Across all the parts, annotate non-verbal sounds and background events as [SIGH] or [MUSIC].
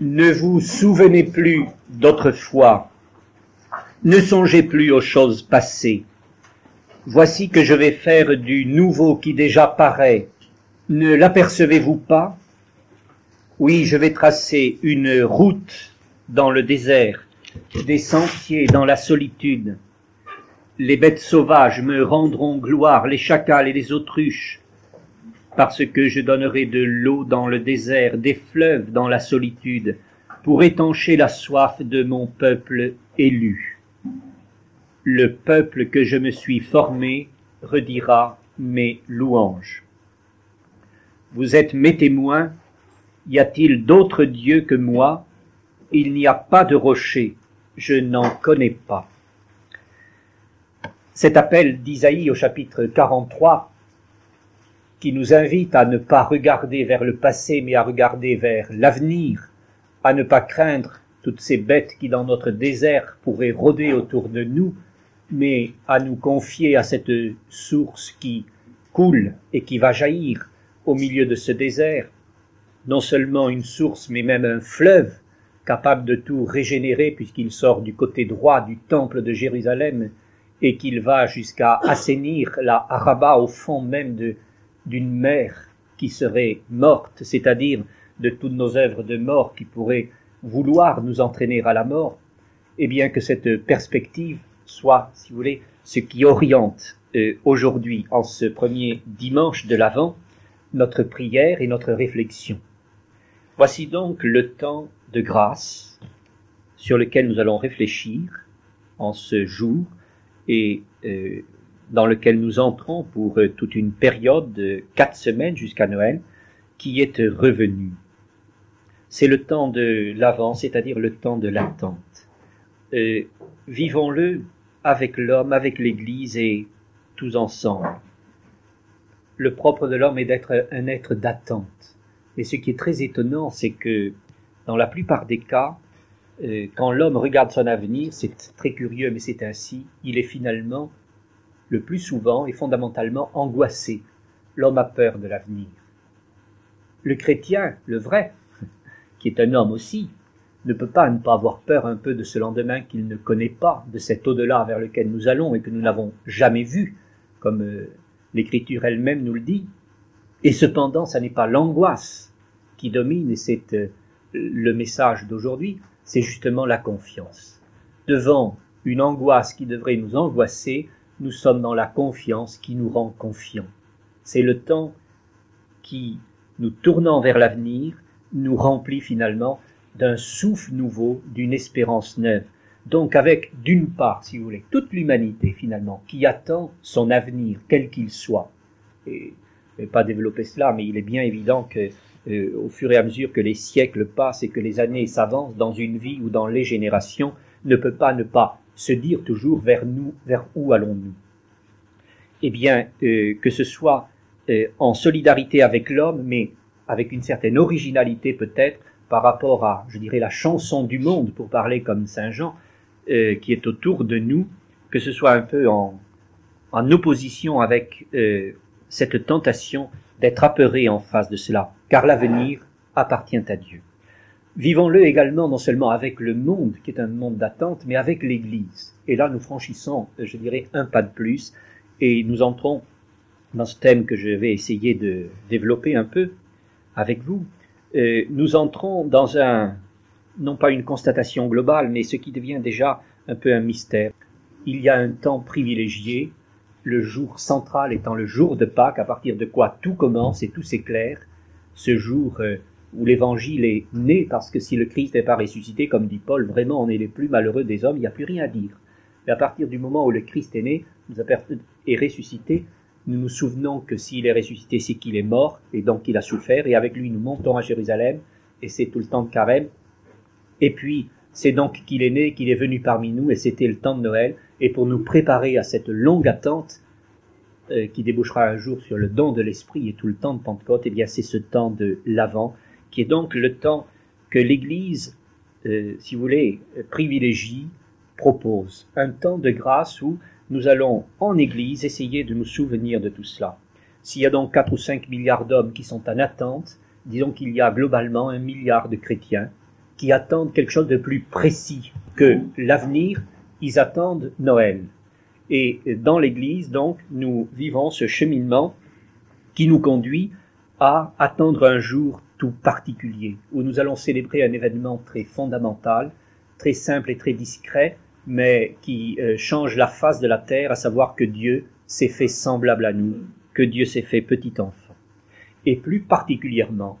Ne vous souvenez plus d'autrefois, ne songez plus aux choses passées. Voici que je vais faire du nouveau qui déjà paraît. Ne l'apercevez-vous pas? Oui, je vais tracer une route dans le désert, des sentiers dans la solitude. Les bêtes sauvages me rendront gloire, les chacals et les autruches, parce que je donnerai de l'eau dans le désert, des fleuves dans la solitude, pour étancher la soif de mon peuple élu. Le peuple que je me suis formé redira mes louanges. Vous êtes mes témoins, y a-t-il d'autres dieux que moi? Il n'y a pas de rocher, je n'en connais pas. Cet appel d'Isaïe au chapitre 43 qui nous invite à ne pas regarder vers le passé, mais à regarder vers l'avenir, à ne pas craindre toutes ces bêtes qui dans notre désert pourraient rôder autour de nous, mais à nous confier à cette source qui coule et qui va jaillir au milieu de ce désert, non seulement une source, mais même un fleuve capable de tout régénérer puisqu'il sort du côté droit du temple de Jérusalem et qu'il va jusqu'à assainir la Araba au fond même de, d'une mer qui serait morte, c'est-à-dire de toutes nos œuvres de mort qui pourraient vouloir nous entraîner à la mort, et bien que cette perspective soit, si vous voulez, ce qui oriente euh, aujourd'hui, en ce premier dimanche de l'Avent, notre prière et notre réflexion. Voici donc le temps de grâce sur lequel nous allons réfléchir en ce jour et euh, dans lequel nous entrons pour euh, toute une période de quatre semaines jusqu'à Noël, qui est revenu. C'est le temps de l'avant, c'est-à-dire le temps de l'attente. Euh, vivons-le avec l'homme, avec l'Église et tous ensemble. Le propre de l'homme est d'être un être d'attente. Mais ce qui est très étonnant, c'est que dans la plupart des cas, euh, quand l'homme regarde son avenir, c'est très curieux, mais c'est ainsi, il est finalement le plus souvent et fondamentalement angoissé. L'homme a peur de l'avenir. Le chrétien, le vrai, [LAUGHS] qui est un homme aussi, ne peut pas ne pas avoir peur un peu de ce lendemain qu'il ne connaît pas, de cet au-delà vers lequel nous allons et que nous n'avons jamais vu, comme euh, l'Écriture elle-même nous le dit. Et cependant, ça n'est pas l'angoisse qui domine, et c'est euh, le message d'aujourd'hui, c'est justement la confiance. Devant une angoisse qui devrait nous angoisser, nous sommes dans la confiance qui nous rend confiants. C'est le temps qui, nous tournant vers l'avenir, nous remplit finalement d'un souffle nouveau, d'une espérance neuve. Donc avec, d'une part, si vous voulez, toute l'humanité finalement, qui attend son avenir, quel qu'il soit. Et je ne vais pas développer cela, mais il est bien évident que euh, au fur et à mesure que les siècles passent et que les années s'avancent dans une vie ou dans les générations, ne peut pas ne pas se dire toujours vers nous, vers où allons-nous? Eh bien, euh, que ce soit euh, en solidarité avec l'homme, mais avec une certaine originalité peut-être par rapport à, je dirais, la chanson du monde, pour parler comme Saint Jean, euh, qui est autour de nous, que ce soit un peu en, en opposition avec cette tentation d'être apeuré en face de cela, car l'avenir appartient à Dieu. Vivons-le également non seulement avec le monde, qui est un monde d'attente, mais avec l'Église. Et là, nous franchissons, je dirais, un pas de plus, et nous entrons dans ce thème que je vais essayer de développer un peu avec vous. Euh, nous entrons dans un, non pas une constatation globale, mais ce qui devient déjà un peu un mystère. Il y a un temps privilégié, le jour central étant le jour de Pâques, à partir de quoi tout commence et tout s'éclaire, ce jour euh, où l'évangile est né, parce que si le Christ n'est pas ressuscité, comme dit Paul, vraiment on est les plus malheureux des hommes, il n'y a plus rien à dire. Mais à partir du moment où le Christ est né, nous est ressuscité, nous nous souvenons que s'il est ressuscité, c'est qu'il est mort, et donc il a souffert, et avec lui nous montons à Jérusalem, et c'est tout le temps de carême. Et puis, c'est donc qu'il est né, qu'il est venu parmi nous, et c'était le temps de Noël, et pour nous préparer à cette longue attente, euh, qui débouchera un jour sur le don de l'Esprit et tout le temps de Pentecôte, eh bien c'est ce temps de l'Avent qui est donc le temps que l'Église, euh, si vous voulez, privilégie, propose. Un temps de grâce où nous allons en Église essayer de nous souvenir de tout cela. S'il y a donc 4 ou 5 milliards d'hommes qui sont en attente, disons qu'il y a globalement un milliard de chrétiens qui attendent quelque chose de plus précis que l'avenir, ils attendent Noël. Et dans l'Église, donc, nous vivons ce cheminement qui nous conduit à attendre un jour particulier, où nous allons célébrer un événement très fondamental, très simple et très discret, mais qui euh, change la face de la terre, à savoir que Dieu s'est fait semblable à nous, que Dieu s'est fait petit enfant. Et plus particulièrement,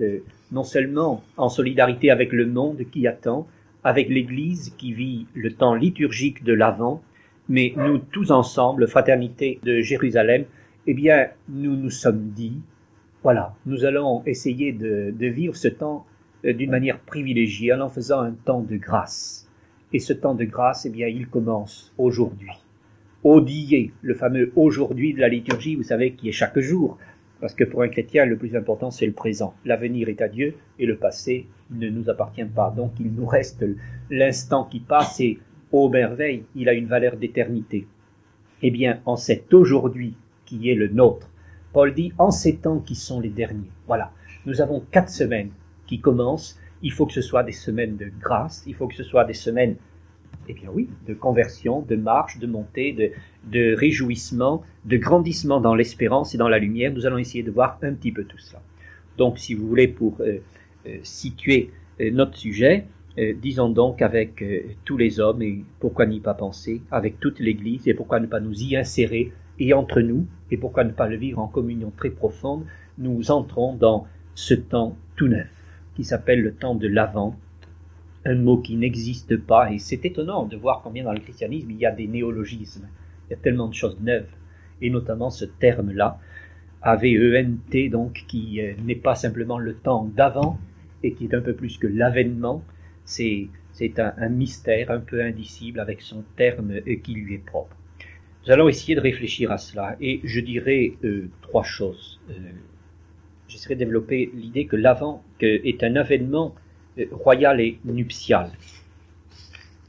euh, non seulement en solidarité avec le monde qui attend, avec l'Église qui vit le temps liturgique de l'Avent, mais nous tous ensemble, fraternité de Jérusalem, eh bien, nous nous sommes dit, voilà, nous allons essayer de, vivre ce temps euh, d'une manière privilégiée en faisant un temps de grâce. Et ce temps de grâce, eh bien, il commence aujourd'hui. Odier, le fameux aujourd'hui de la liturgie, vous savez, qui est chaque jour. Parce que pour un chrétien, le plus important, c'est le présent. L'avenir est à Dieu et le passé ne nous appartient pas. Donc il nous reste l'instant qui passe et, ô merveille, il a une valeur d'éternité. Eh bien, en cet aujourd'hui qui est le nôtre, Paul dit en ces temps qui sont les derniers. Voilà, nous avons quatre semaines qui commencent. Il faut que ce soit des semaines de grâce, il faut que ce soit des semaines, eh bien oui, de conversion, de marche, de montée, de, réjouissement, de grandissement dans l'espérance et dans la lumière. Nous allons essayer de voir un petit peu tout cela. Donc, si vous voulez, pour euh, euh, situer euh, notre sujet, disons donc avec tous les hommes, et pourquoi n'y pas penser, avec toute l'Église, et pourquoi ne pas nous y insérer et entre nous, et pourquoi ne pas le vivre en communion très profonde, nous entrons dans ce temps tout neuf, qui s'appelle le temps de l'Avent, un mot qui n'existe pas, et c'est étonnant de voir combien dans le christianisme il y a des néologismes, il y a tellement de choses neuves, et notamment ce terme-là, A-V-E-N-T, donc, qui euh, n'est pas simplement le temps d'avant, et qui est un peu plus que l'avènement, c'est un, un, mystère un peu indicible avec son terme euh, qui lui est propre. Nous allons essayer de réfléchir à cela et je dirais euh, trois choses. Euh, J'essaierai de développer l'idée que l'avant est un avènement euh, royal et nuptial.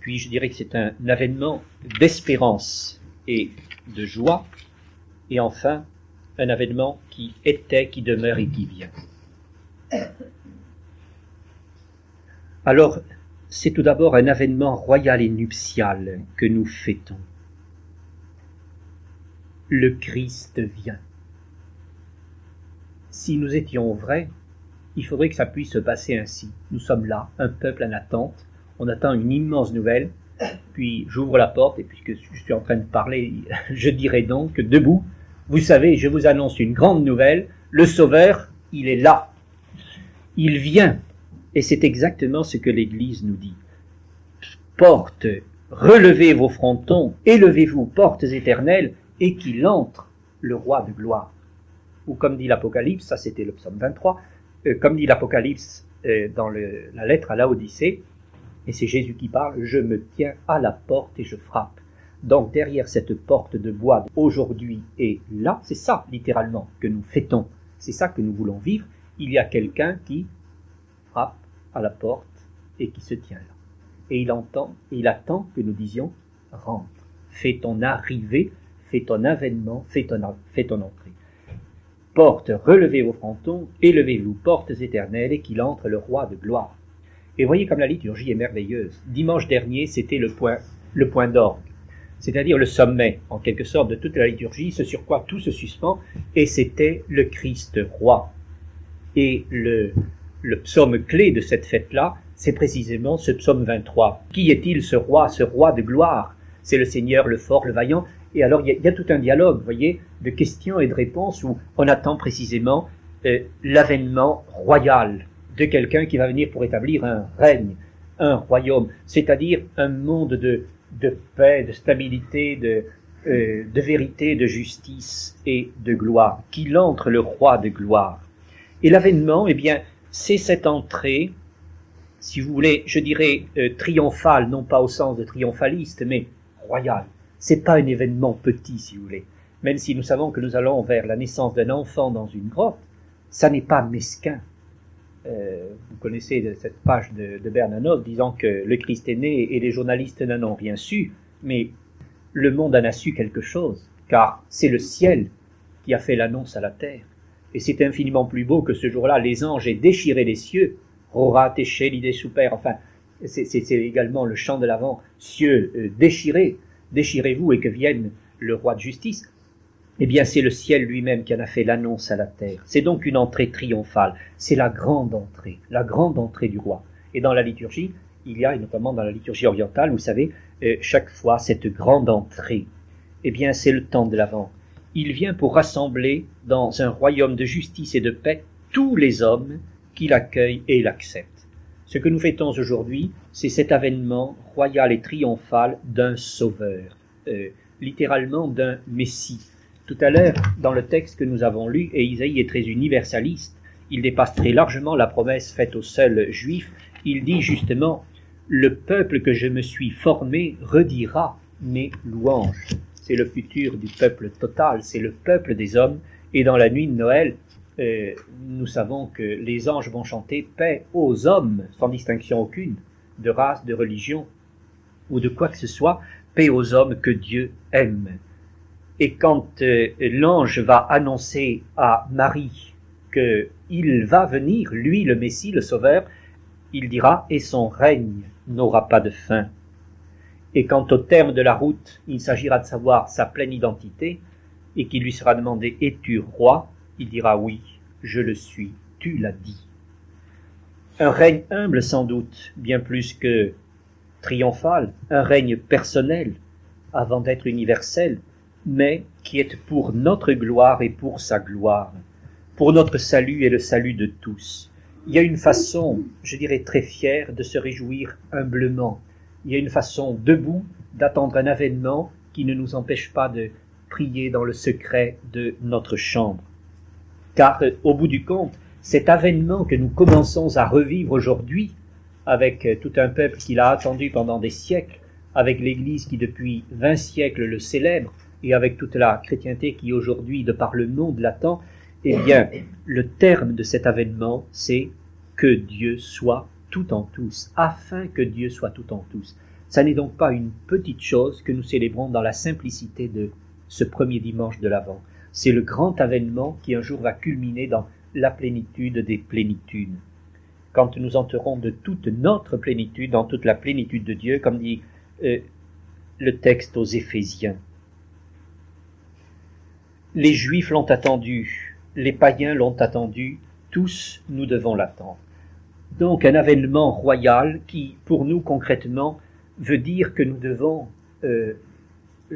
Puis je dirais que c'est un avènement d'espérance et de joie. Et enfin, un avènement qui était, qui demeure et qui vient. Alors, c'est tout d'abord un avènement royal et nuptial que nous fêtons le Christ vient. Si nous étions vrais, il faudrait que ça puisse se passer ainsi. Nous sommes là, un peuple en attente, on attend une immense nouvelle, puis j'ouvre la porte, et puisque je suis en train de parler, [LAUGHS] je dirais donc, debout, vous savez, je vous annonce une grande nouvelle, le Sauveur, il est là. Il vient. Et c'est exactement ce que l'Église nous dit. Porte, relevez vos frontons, élevez-vous, portes éternelles, et qu'il entre le roi de gloire. Ou comme dit l'Apocalypse, ça c'était le psaume 23, euh, comme dit l'Apocalypse euh, dans la lettre à Laodicée, et c'est Jésus qui parle, je me tiens à la porte et je frappe. Donc derrière cette porte de bois aujourd'hui et là, c'est ça littéralement que nous fêtons, c'est ça que nous voulons vivre, il y a quelqu'un qui frappe à la porte et qui se tient là. Et il entend, et il attend que nous disions rentre, fais ton arrivée fais ton avènement, fais ton, entrée. Porte, relevez vos frontons, élevez-vous, portes éternelles, et qu'il entre le roi de gloire. Et voyez comme la liturgie est merveilleuse. Dimanche dernier, c'était le point, le point d'orgue, c'est-à-dire le sommet, en quelque sorte, de toute la liturgie, ce sur quoi tout se suspend, et c'était le Christ roi. Et le, le psaume clé de cette fête-là, c'est précisément ce psaume 23. Qui est-il ce roi, ce roi de gloire? C'est le Seigneur, le fort, le vaillant, et alors, il y, a, tout un dialogue, vous voyez, de questions et de réponses où on attend précisément euh, l'avènement royal de quelqu'un qui va venir pour établir un règne, un royaume, c'est-à-dire un monde de, de paix, de stabilité, de, euh, de vérité, de justice et de gloire, qu'il entre le roi de gloire. Et l'avènement, eh bien, c'est cette entrée, si vous voulez, je dirais euh, triomphale, non pas au sens de triomphaliste, mais royale c'est pas un événement petit, si vous voulez. Même si nous savons que nous allons vers la naissance d'un enfant dans une grotte, ça n'est pas mesquin. Euh, vous connaissez cette page de, de disant que le Christ est né et les journalistes n'en ont rien su, mais le monde en a su quelque chose, car c'est le ciel qui a fait l'annonce à la terre. Et c'est infiniment plus beau que ce jour-là les anges aient déchiré les cieux, Rora teche l'idée super. Enfin, c'est également le chant de l'avant. Cieux, euh, déchirez, déchirez-vous et que vienne le roi de justice. Eh bien, c'est le ciel lui-même qui en a fait l'annonce à la terre. C'est donc une entrée triomphale. C'est la grande entrée, la grande entrée du roi. Et dans la liturgie, il y a, et notamment dans la liturgie orientale, vous savez, euh, chaque fois cette grande entrée. Eh bien, c'est le temps de l'avant. Il vient pour rassembler dans un royaume de justice et de paix tous les hommes qui l'accueillent et l'acceptent. Ce que nous fêtons aujourd'hui, c'est cet avènement royal et triomphal d'un sauveur, euh, littéralement d'un Messie. Tout à l'heure, dans le texte que nous avons lu, et Isaïe est très universaliste, il dépasse très largement la promesse faite aux seuls juifs, il dit justement Le peuple que je me suis formé redira mes louanges. C'est le futur du peuple total, c'est le peuple des hommes, et dans la nuit de Noël, euh, nous savons que les anges vont chanter paix aux hommes, sans distinction aucune, de race, de religion ou de quoi que ce soit, paix aux hommes que Dieu aime. Et quand euh, l'ange va annoncer à Marie qu'il va venir, lui le Messie, le Sauveur, il dira et son règne n'aura pas de fin. Et quand au terme de la route, il s'agira de savoir sa pleine identité, et qu'il lui sera demandé Es-tu roi? Il dira oui, je le suis, tu l'as dit. Un règne humble sans doute, bien plus que triomphal, un règne personnel, avant d'être universel, mais qui est pour notre gloire et pour sa gloire, pour notre salut et le salut de tous. Il y a une façon, je dirais très fière, de se réjouir humblement. Il y a une façon debout d'attendre un avènement qui ne nous empêche pas de prier dans le secret de notre chambre. Car euh, au bout du compte, cet avènement que nous commençons à revivre aujourd'hui, avec euh, tout un peuple qui l'a attendu pendant des siècles, avec l'Église qui depuis vingt siècles le célèbre, et avec toute la chrétienté qui aujourd'hui, de par le monde, l'attend, eh bien, le terme de cet avènement, c'est que Dieu soit tout en tous, afin que Dieu soit tout en tous. Ça n'est donc pas une petite chose que nous célébrons dans la simplicité de ce premier dimanche de l'Avent. C'est le grand avènement qui un jour va culminer dans la plénitude des plénitudes. Quand nous entrerons de toute notre plénitude, dans toute la plénitude de Dieu, comme dit euh, le texte aux Éphésiens. Les Juifs l'ont attendu, les païens l'ont attendu, tous nous devons l'attendre. Donc un avènement royal qui, pour nous concrètement, veut dire que nous devons euh,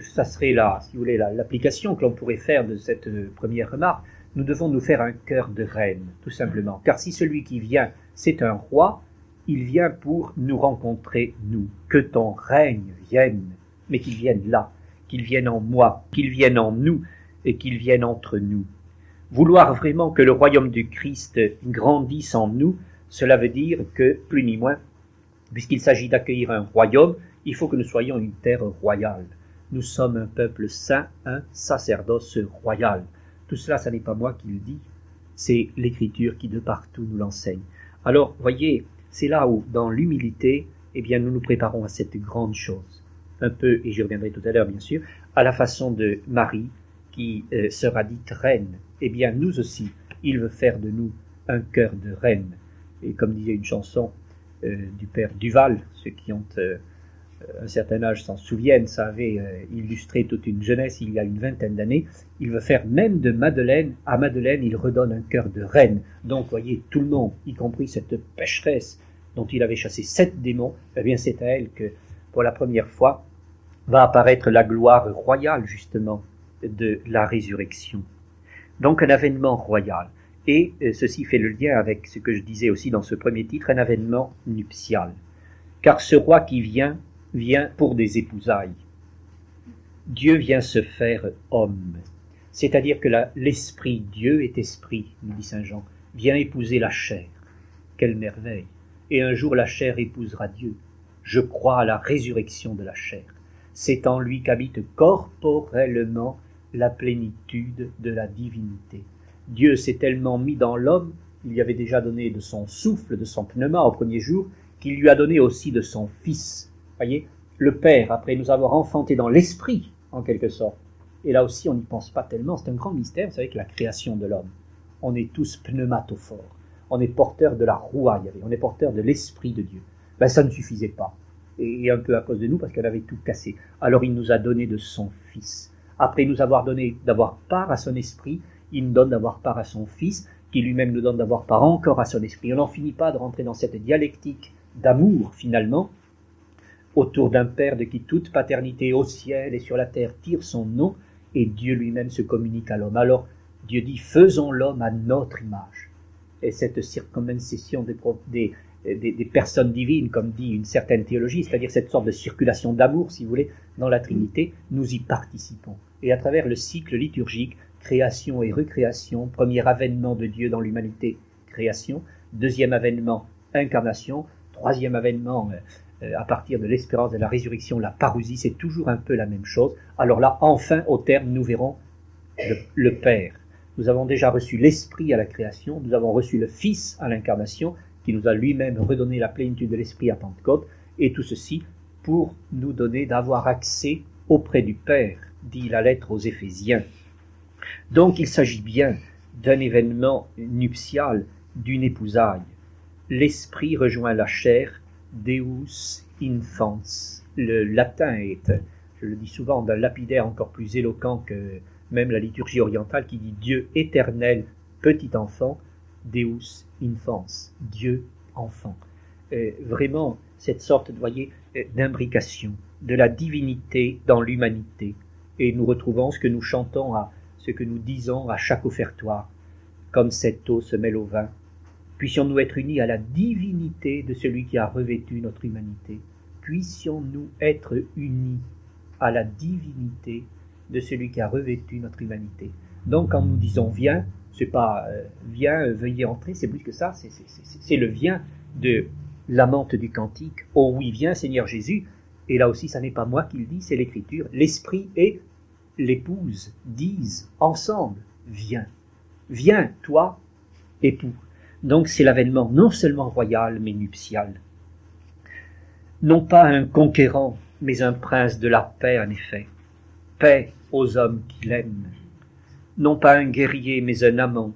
ça serait là, si vous voulez, l'application que l'on pourrait faire de cette euh, première remarque. Nous devons nous faire un cœur de reine, tout simplement. Car si celui qui vient, c'est un roi, il vient pour nous rencontrer, nous. Que ton règne vienne, mais qu'il vienne là, qu'il vienne en moi, qu'il vienne en nous, et qu'il vienne entre nous. Vouloir vraiment que le royaume du Christ grandisse en nous, cela veut dire que, plus ni moins, puisqu'il s'agit d'accueillir un royaume, il faut que nous soyons une terre royale. Nous sommes un peuple saint, un sacerdoce royal. Tout cela, ça n'est pas moi qui le dis, c'est l'Écriture qui de partout nous l'enseigne. Alors, voyez, c'est là où, dans l'humilité, eh bien, nous nous préparons à cette grande chose. Un peu, et j'y reviendrai tout à l'heure, bien sûr, à la façon de Marie, qui euh, sera dite reine. Eh bien, nous aussi, il veut faire de nous un cœur de reine. Et comme disait une chanson euh, du père Duval, ceux qui ont euh, un certain âge s'en souviennent, ça avait euh, illustré toute une jeunesse il y a une vingtaine d'années, il veut faire même de Madeleine, à Madeleine il redonne un cœur de reine. Donc voyez, tout le monde, y compris cette pécheresse dont il avait chassé sept démons, eh bien c'est à elle que, pour la première fois, va apparaître la gloire royale justement de la résurrection. Donc un avènement royal. Et euh, ceci fait le lien avec ce que je disais aussi dans ce premier titre, un avènement nuptial. Car ce roi qui vient vient pour des épousailles. Dieu vient se faire homme. C'est-à-dire que l'esprit, Dieu est esprit, nous dit Saint Jean, vient épouser la chair. Quelle merveille. Et un jour la chair épousera Dieu. Je crois à la résurrection de la chair. C'est en lui qu'habite corporellement la plénitude de la divinité. Dieu s'est tellement mis dans l'homme, il lui avait déjà donné de son souffle, de son pneuma au premier jour, qu'il lui a donné aussi de son Fils, voyez, le Père, après nous avoir enfanté dans l'esprit, en quelque sorte, et là aussi on n'y pense pas tellement, c'est un grand mystère, vous savez que la création de l'homme, on est tous pneumatophores, on est porteur de la roua, on est porteur de l'Esprit de Dieu. Ben, ça ne suffisait pas. Et un peu à cause de nous, parce qu'elle avait tout cassé. Alors il nous a donné de son Fils. Après nous avoir donné d'avoir part à son Esprit, il nous donne d'avoir part à son Fils, qui lui-même nous donne d'avoir part encore à son Esprit. On n'en finit pas de rentrer dans cette dialectique d'amour, finalement, autour d'un Père de qui toute paternité au ciel et sur la terre tire son nom, et Dieu lui-même se communique à l'homme. Alors Dieu dit, faisons l'homme à notre image. Et cette circumcision des, des, des, personnes divines, comme dit une certaine théologie, c'est-à-dire cette sorte de circulation d'amour, si vous voulez, dans la Trinité, nous y participons. Et à travers le cycle liturgique, création et recréation, premier avènement de Dieu dans l'humanité, création, deuxième avènement, incarnation, troisième avènement, euh, à partir de l'espérance de la résurrection, la parousie, c'est toujours un peu la même chose. Alors là, enfin, au terme, nous verrons le Père. Nous avons déjà reçu l'Esprit à la création, nous avons reçu le Fils à l'incarnation, qui nous a lui-même redonné la plénitude de l'Esprit à Pentecôte, et tout ceci pour nous donner d'avoir accès auprès du Père, dit la lettre aux Éphésiens. Donc il s'agit bien d'un événement nuptial, d'une épousaille. L'Esprit rejoint la chair, Deus infans. Le latin est, je le dis souvent, d'un lapidaire encore plus éloquent que même la liturgie orientale qui dit Dieu éternel, petit enfant, Deus infans, Dieu enfant. Euh, vraiment, cette sorte, voyez, euh, d'imbrication de la divinité dans l'humanité. Et nous retrouvons ce que nous chantons, à, ce que nous disons à chaque offertoire. Comme cette eau se mêle au vin, puissions-nous être unis à la divinité de celui qui a revêtu notre humanité. Puissions-nous être unis à la divinité de celui qui a revêtu notre humanité. Donc quand nous disons viens, c'est pas euh, viens, euh, veuillez entrer, c'est plus que ça, c'est le viens de l'amante du cantique. Oh oui, viens Seigneur Jésus. Et là aussi, ça n'est pas moi qui le dis, c'est l'Écriture. L'Esprit et l'épouse disent ensemble, viens, viens, toi, époux. Donc c'est l'avènement non seulement royal, mais nuptial. Non pas un conquérant, mais un prince de la paix, en effet. Paix aux hommes qui l'aiment non pas un guerrier, mais un amant.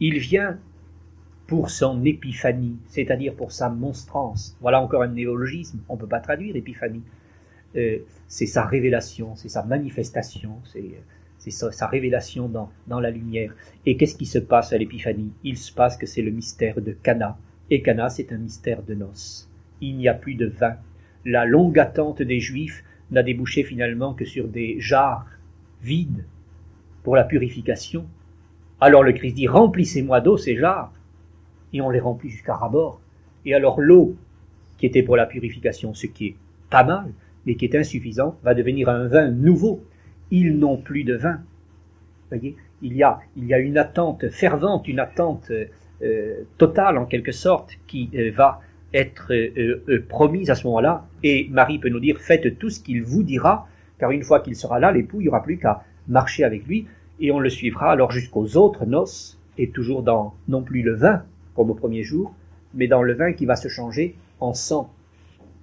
Il vient pour son épiphanie, c'est-à-dire pour sa monstrance. Voilà encore un néologisme, on ne peut pas traduire épiphanie. Euh, c'est sa révélation, c'est sa manifestation, c'est sa, révélation dans, dans la lumière. Et qu'est-ce qui se passe à l'épiphanie? Il se passe que c'est le mystère de Cana. Et Cana, c'est un mystère de noces. Il n'y a plus de vin. La longue attente des Juifs n'a débouché finalement que sur des jarres vides pour la purification. Alors le Christ dit remplissez-moi d'eau ces jarres. Et on les remplit jusqu'à rabord. Et alors l'eau qui était pour la purification, ce qui est pas mal, mais qui est insuffisant, va devenir un vin nouveau. Ils n'ont plus de vin. voyez, il y, a, une attente fervente, une attente euh, totale en quelque sorte, qui euh, va être euh, promise à ce moment-là. Et Marie peut nous dire faites tout ce qu'il vous dira, car une fois qu'il sera là, l'époux, il n'y aura plus qu'à marcher avec lui, et on le suivra alors jusqu'aux autres noces, et toujours dans non plus le vin, comme au premier jour, mais dans le vin qui va se changer en sang.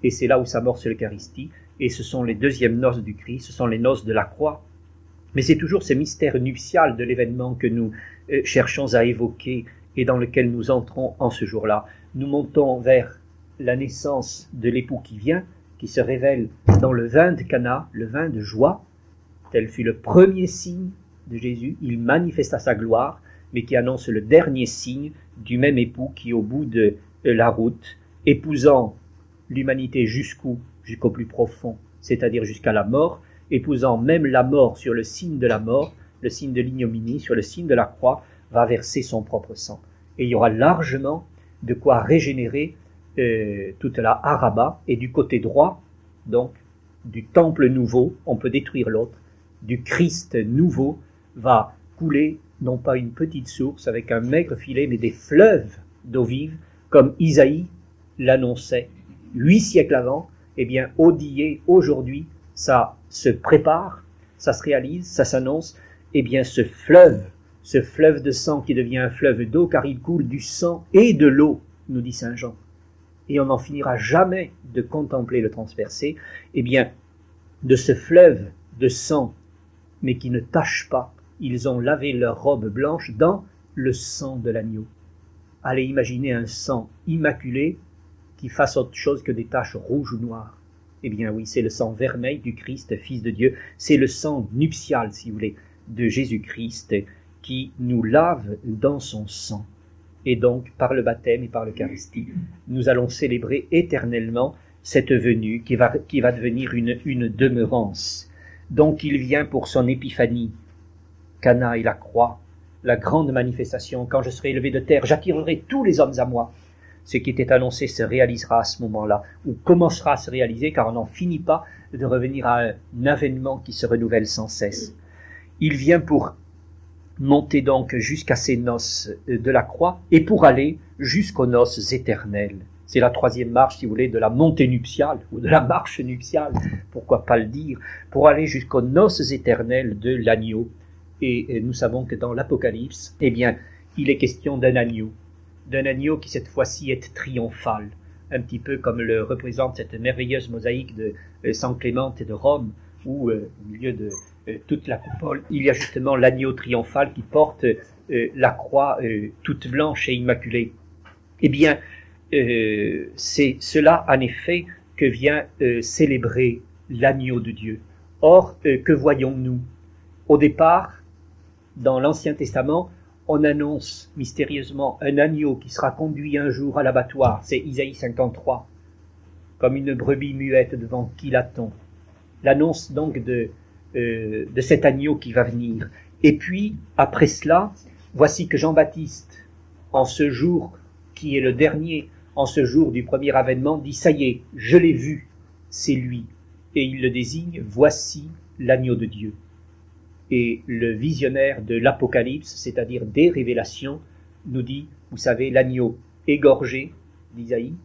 Et c'est là où s'amorce l'Eucharistie, et ce sont les deuxièmes noces du Christ, ce sont les noces de la croix. Mais c'est toujours ce mystère nuptial de l'événement que nous euh, cherchons à évoquer et dans lequel nous entrons en ce jour-là. Nous montons vers la naissance de l'époux qui vient, qui se révèle dans le vin de Cana, le vin de joie, tel fut le premier signe de Jésus, il manifesta sa gloire, mais qui annonce le dernier signe du même époux qui, au bout de la route, épousant l'humanité jusqu'où Jusqu'au plus profond, c'est-à-dire jusqu'à la mort, épousant même la mort sur le signe de la mort, le signe de l'ignominie, sur le signe de la croix, va verser son propre sang. Et il y aura largement de quoi régénérer euh, toute la Araba, et du côté droit, donc, du temple nouveau, on peut détruire l'autre, du Christ nouveau va couler non pas une petite source avec un maigre filet, mais des fleuves d'eau vive, comme Isaïe l'annonçait huit siècles avant. Eh bien, Odillé, aujourd'hui, ça se prépare, ça se réalise, ça s'annonce. Eh bien, ce fleuve, ce fleuve de sang qui devient un fleuve d'eau, car il coule du sang et de l'eau, nous dit Saint Jean. Et on n'en finira jamais de contempler le transpercé. Eh bien, de ce fleuve de sang mais qui ne tâchent pas. Ils ont lavé leur robe blanche dans le sang de l'agneau. allez imaginer un sang immaculé qui fasse autre chose que des taches rouges ou noires. Eh bien oui, c'est le sang vermeil du Christ, Fils de Dieu, c'est le sang nuptial, si vous voulez, de Jésus-Christ qui nous lave dans son sang. Et donc, par le baptême et par l'Eucharistie, nous allons célébrer éternellement cette venue qui va, qui va devenir une, une demeurance. Donc il vient pour son épiphanie. Cana et la croix, la grande manifestation, quand je serai élevé de terre, j'attirerai tous les hommes à moi. Ce qui était annoncé se réalisera à ce moment-là, ou commencera à se réaliser, car on n'en finit pas de revenir à un avènement qui se renouvelle sans cesse. Il vient pour monter donc jusqu'à ces noces de la croix et pour aller jusqu'aux noces éternelles. C'est la troisième marche, si vous voulez, de la montée nuptiale, ou de la marche nuptiale, pourquoi pas le dire, pour aller jusqu'aux noces éternelles de l'agneau. Et nous savons que dans l'Apocalypse, eh bien, il est question d'un agneau, d'un agneau qui cette fois-ci est triomphal, un petit peu comme le représente cette merveilleuse mosaïque de euh, Saint Clément et de Rome, où euh, au milieu de euh, toute la coupole, il y a justement l'agneau triomphal qui porte la croix toute blanche et immaculée. Eh bien, c'est cela en effet que vient célébrer l'agneau de Dieu. Or, que voyons-nous? Au départ, dans l'Ancien Testament, on annonce mystérieusement un agneau qui sera conduit un jour à l'abattoir, c'est Isaïe 53, comme une brebis muette devant qui l'attend. L'annonce donc de, euh, de cet agneau qui va venir. Et puis, après cela, voici que Jean-Baptiste, en ce jour qui est le dernier, en ce jour du premier avènement, dit, ça y est, je l'ai vu, c'est lui. Et il le désigne, voici l'agneau de Dieu et le visionnaire de l'Apocalypse, c'est-à-dire des révélations, nous dit, vous savez, l'agneau égorgé d'Isaïe,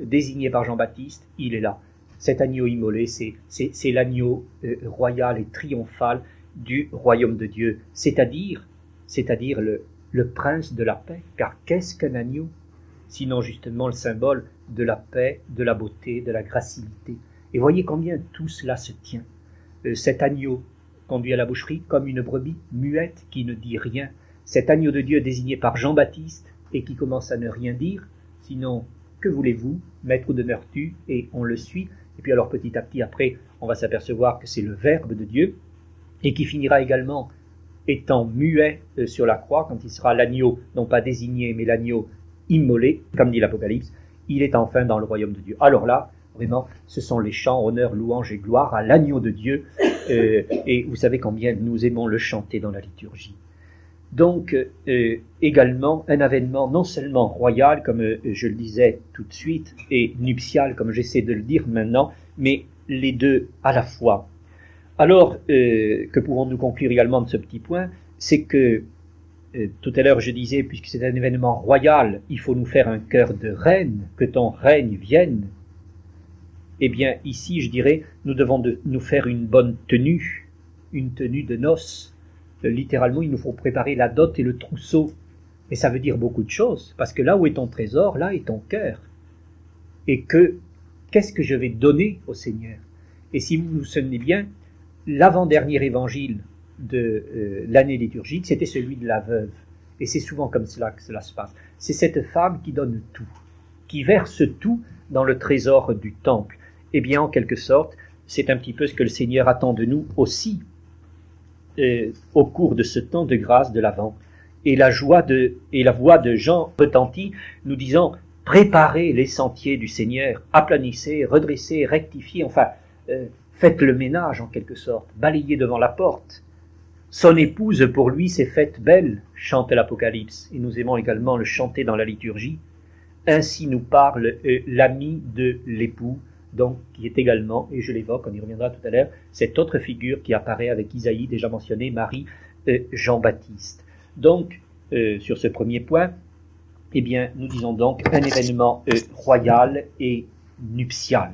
désigné par Jean-Baptiste, il est là. Cet agneau immolé, c'est l'agneau euh, royal et triomphal du royaume de Dieu, c'est-à-dire c'est-à-dire le, prince de la paix. Car qu'est-ce qu'un agneau Sinon justement le symbole de la paix, de la beauté, de la gracilité? Et voyez combien tout cela se tient. Euh, cet agneau conduit à la boucherie comme une brebis muette qui ne dit rien, cet agneau de Dieu désigné par Jean-Baptiste et qui commence à ne rien dire, sinon que voulez-vous, maître de demeures-tu Et on le suit, et puis alors petit à petit après, on va s'apercevoir que c'est le Verbe de Dieu, et qui finira également étant muet euh, sur la croix, quand il sera l'agneau, non pas désigné, mais l'agneau immolé, comme dit l'Apocalypse, il est enfin dans le royaume de Dieu. Alors là, Vraiment, ce sont les chants, honneur, louange et gloire à l'agneau de Dieu. Euh, et vous savez combien nous aimons le chanter dans la liturgie. Donc, euh, également, un avènement non seulement royal, comme euh, je le disais tout de suite, et nuptial, comme j'essaie de le dire maintenant, mais les deux à la fois. Alors, que pouvons-nous conclure également de ce petit point? C'est que tout à l'heure je disais, puisque c'est un événement royal, il faut nous faire un cœur de reine, que ton règne vienne, eh bien, ici, je dirais, nous devons de, nous faire une bonne tenue, une tenue de noces. Euh, littéralement, il nous faut préparer la dot et le trousseau. Et ça veut dire beaucoup de choses, parce que là où est ton trésor, là est ton cœur. Et que, qu'est-ce que je vais donner au Seigneur? Et si vous vous souvenez bien, l'avant-dernier évangile de euh, l'année liturgique, c'était celui de la veuve. Et c'est souvent comme cela que cela se passe. C'est cette femme qui donne tout, qui verse tout dans le trésor du temple. Eh bien, en quelque sorte, c'est un petit peu ce que le Seigneur attend de nous aussi euh, au cours de ce temps de grâce de l'Avent. Et la joie et la voix de Jean retentit, nous disant préparez les sentiers du Seigneur, aplanissez, redressez, rectifiez, enfin, euh, faites le ménage en quelque sorte, balayez devant la porte. Son épouse pour lui s'est faite belle, chante l'Apocalypse, et nous aimons également le chanter dans la liturgie. Ainsi nous parle euh, l'ami de l'époux, donc qui est également, et je l'évoque, on y reviendra tout à l'heure, cette autre figure qui apparaît avec Isaïe, déjà mentionné, Marie euh, Jean-Baptiste. Donc, euh, sur ce premier point, eh bien, nous disons donc un événement euh, royal et nuptial.